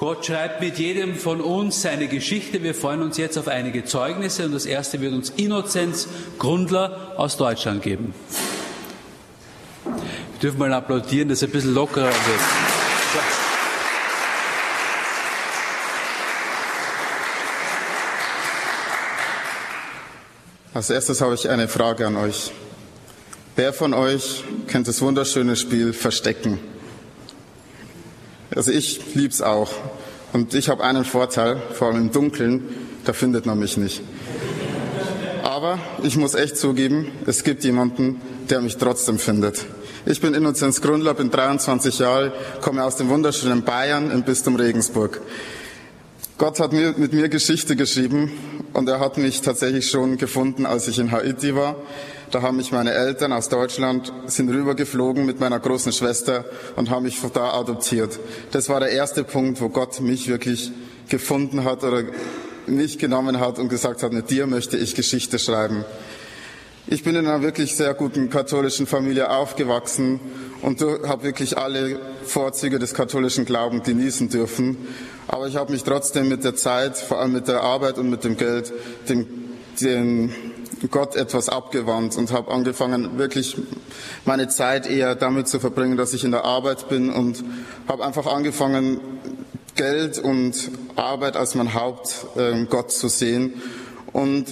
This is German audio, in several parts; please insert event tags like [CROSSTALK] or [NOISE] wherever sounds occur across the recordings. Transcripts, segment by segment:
Gott schreibt mit jedem von uns seine Geschichte. Wir freuen uns jetzt auf einige Zeugnisse und das erste wird uns Innozenz Grundler aus Deutschland geben. Wir dürfen mal applaudieren, dass es ein bisschen lockerer wird. Als erstes habe ich eine Frage an euch. Wer von euch kennt das wunderschöne Spiel Verstecken? Also ich lieb's auch. Und ich habe einen Vorteil, vor allem im Dunkeln, da findet man mich nicht. Aber ich muss echt zugeben, es gibt jemanden, der mich trotzdem findet. Ich bin Innozenz Grundler, bin 23 Jahre, komme aus dem wunderschönen Bayern im Bistum Regensburg. Gott hat mir, mit mir Geschichte geschrieben und er hat mich tatsächlich schon gefunden, als ich in Haiti war. Da haben mich meine Eltern aus Deutschland, sind rübergeflogen mit meiner großen Schwester und haben mich da adoptiert. Das war der erste Punkt, wo Gott mich wirklich gefunden hat oder mich genommen hat und gesagt hat, mit dir möchte ich Geschichte schreiben. Ich bin in einer wirklich sehr guten katholischen Familie aufgewachsen und habe wirklich alle Vorzüge des katholischen Glaubens genießen dürfen. Aber ich habe mich trotzdem mit der Zeit, vor allem mit der Arbeit und mit dem Geld, dem, dem Gott etwas abgewandt und habe angefangen, wirklich meine Zeit eher damit zu verbringen, dass ich in der Arbeit bin und habe einfach angefangen, Geld und Arbeit als mein Hauptgott äh, zu sehen. Und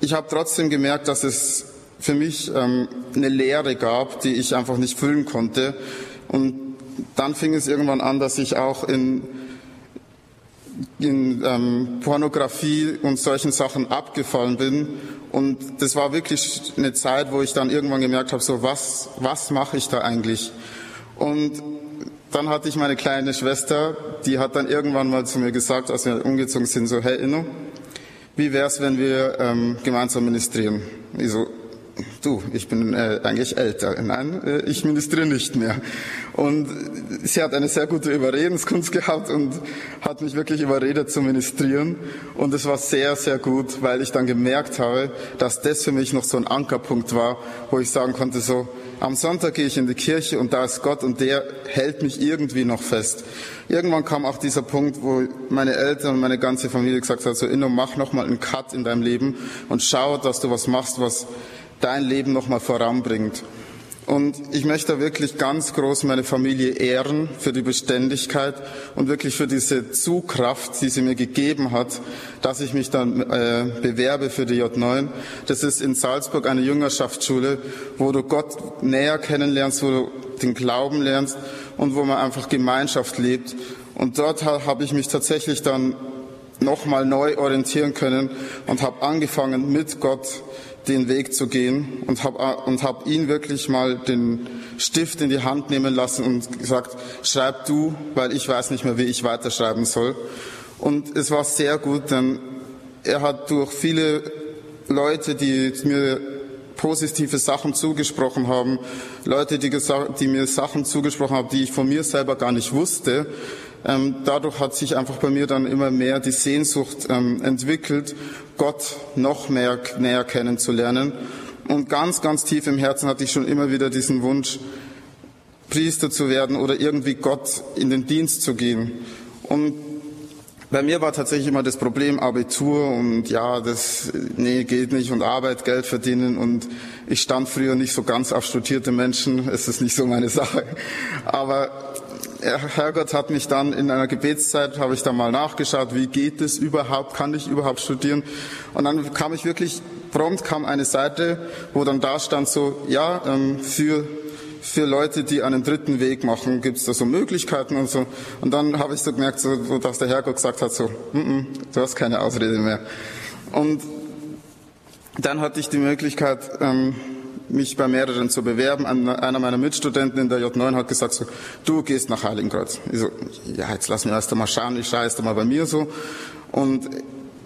ich habe trotzdem gemerkt, dass es für mich ähm, eine Lehre gab, die ich einfach nicht füllen konnte. Und dann fing es irgendwann an, dass ich auch in, in ähm, Pornografie und solchen Sachen abgefallen bin. Und das war wirklich eine Zeit, wo ich dann irgendwann gemerkt habe, so was, was mache ich da eigentlich? Und dann hatte ich meine kleine Schwester, die hat dann irgendwann mal zu mir gesagt, als wir umgezogen sind, so, hey Inno, wie wär's, wenn wir ähm, gemeinsam ministrieren? Ich so, du, ich bin äh, eigentlich älter. Nein, äh, ich ministriere nicht mehr. Und sie hat eine sehr gute Überredenskunst gehabt und hat mich wirklich überredet zu ministrieren. Und es war sehr, sehr gut, weil ich dann gemerkt habe, dass das für mich noch so ein Ankerpunkt war, wo ich sagen konnte, so, am Sonntag gehe ich in die Kirche und da ist Gott und der hält mich irgendwie noch fest. Irgendwann kam auch dieser Punkt, wo meine Eltern und meine ganze Familie gesagt hat, so Inno, mach nochmal einen Cut in deinem Leben und schau, dass du was machst, was dein Leben nochmal voranbringt. Und ich möchte wirklich ganz groß meine Familie ehren für die Beständigkeit und wirklich für diese Zugkraft, die sie mir gegeben hat, dass ich mich dann äh, bewerbe für die J9. Das ist in Salzburg eine Jüngerschaftsschule, wo du Gott näher kennenlernst, wo du den Glauben lernst und wo man einfach Gemeinschaft lebt. Und dort habe ich mich tatsächlich dann nochmal neu orientieren können und habe angefangen mit Gott den Weg zu gehen und habe und hab ihn wirklich mal den Stift in die Hand nehmen lassen und gesagt, schreib du, weil ich weiß nicht mehr, wie ich weiterschreiben soll. Und es war sehr gut, denn er hat durch viele Leute, die mir positive Sachen zugesprochen haben, Leute, die, die mir Sachen zugesprochen haben, die ich von mir selber gar nicht wusste, dadurch hat sich einfach bei mir dann immer mehr die Sehnsucht ähm, entwickelt, Gott noch mehr näher kennenzulernen. Und ganz, ganz tief im Herzen hatte ich schon immer wieder diesen Wunsch, Priester zu werden oder irgendwie Gott in den Dienst zu gehen. Und bei mir war tatsächlich immer das Problem Abitur und ja, das, nee, geht nicht und Arbeit, Geld verdienen und ich stand früher nicht so ganz auf studierte Menschen, es ist nicht so meine [LAUGHS] Sache. Aber Herrgott hat mich dann in einer Gebetszeit, habe ich dann mal nachgeschaut, wie geht es überhaupt, kann ich überhaupt studieren? Und dann kam ich wirklich, prompt kam eine Seite, wo dann da stand so, ja, ähm, für für Leute, die einen dritten Weg machen, gibt es da so Möglichkeiten und so. Und dann habe ich so gemerkt, so, dass der Herrgott gesagt hat, so, mm -mm, du hast keine Ausrede mehr. Und dann hatte ich die Möglichkeit, ähm, mich bei mehreren zu bewerben. Einer meiner Mitstudenten in der J9 hat gesagt so, du gehst nach Heiligenkreuz. Ich so, ja, jetzt lass mich erst einmal schauen, ich schaue erst einmal bei mir so. Und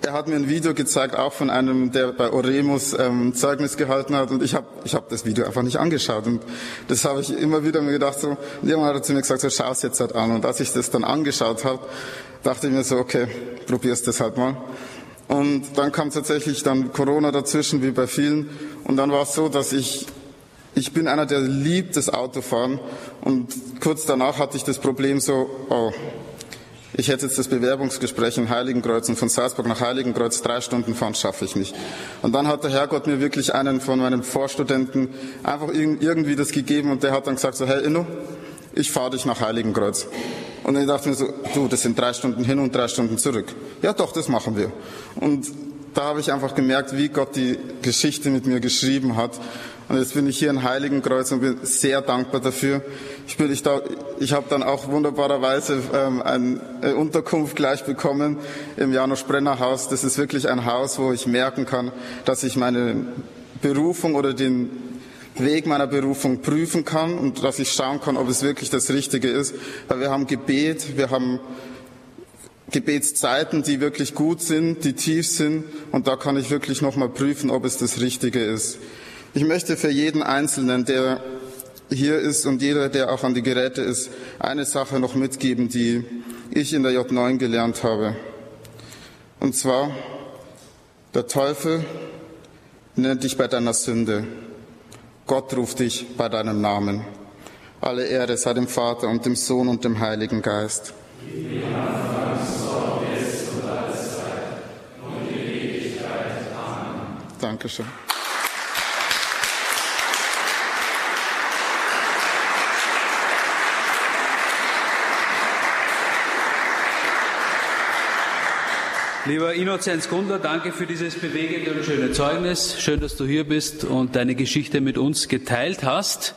er hat mir ein Video gezeigt, auch von einem, der bei Oremus ähm, Zeugnis gehalten hat. Und ich habe ich hab das Video einfach nicht angeschaut. Und das habe ich immer wieder mir gedacht. So, und irgendwann hat er zu mir gesagt, so, schau es jetzt halt an. Und als ich das dann angeschaut habe, dachte ich mir so, okay, probier's das halt mal. Und dann kam tatsächlich dann Corona dazwischen, wie bei vielen. Und dann war es so, dass ich, ich bin einer, der liebt das Autofahren. Und kurz danach hatte ich das Problem so, oh, ich hätte jetzt das Bewerbungsgespräch in Heiligenkreuz und von Salzburg nach Heiligenkreuz drei Stunden fahren, schaffe ich nicht. Und dann hat der Herrgott mir wirklich einen von meinen Vorstudenten einfach irgendwie das gegeben und der hat dann gesagt so, hey Inno, ich fahre dich nach Heiligenkreuz. Und ich dachte mir so, du, das sind drei Stunden hin und drei Stunden zurück. Ja doch, das machen wir. Und da habe ich einfach gemerkt, wie Gott die Geschichte mit mir geschrieben hat. Und jetzt bin ich hier in Heiligenkreuz und bin sehr dankbar dafür. Ich, bin, ich, da, ich habe dann auch wunderbarerweise ähm, eine Unterkunft gleich bekommen im Janusz Brenner Haus. Das ist wirklich ein Haus, wo ich merken kann, dass ich meine Berufung oder den Weg meiner Berufung prüfen kann und dass ich schauen kann, ob es wirklich das Richtige ist. Weil wir haben Gebet, wir haben Gebetszeiten, die wirklich gut sind, die tief sind und da kann ich wirklich nochmal prüfen, ob es das Richtige ist. Ich möchte für jeden Einzelnen, der hier ist und jeder, der auch an die Geräte ist, eine Sache noch mitgeben, die ich in der J9 gelernt habe. Und zwar, der Teufel nennt dich bei deiner Sünde. Gott ruft dich bei deinem Namen. Alle Ehre sei dem Vater und dem Sohn und dem Heiligen Geist. Dankeschön. Lieber Innozenz Gundler, danke für dieses bewegende und schöne Zeugnis. Schön, dass du hier bist und deine Geschichte mit uns geteilt hast.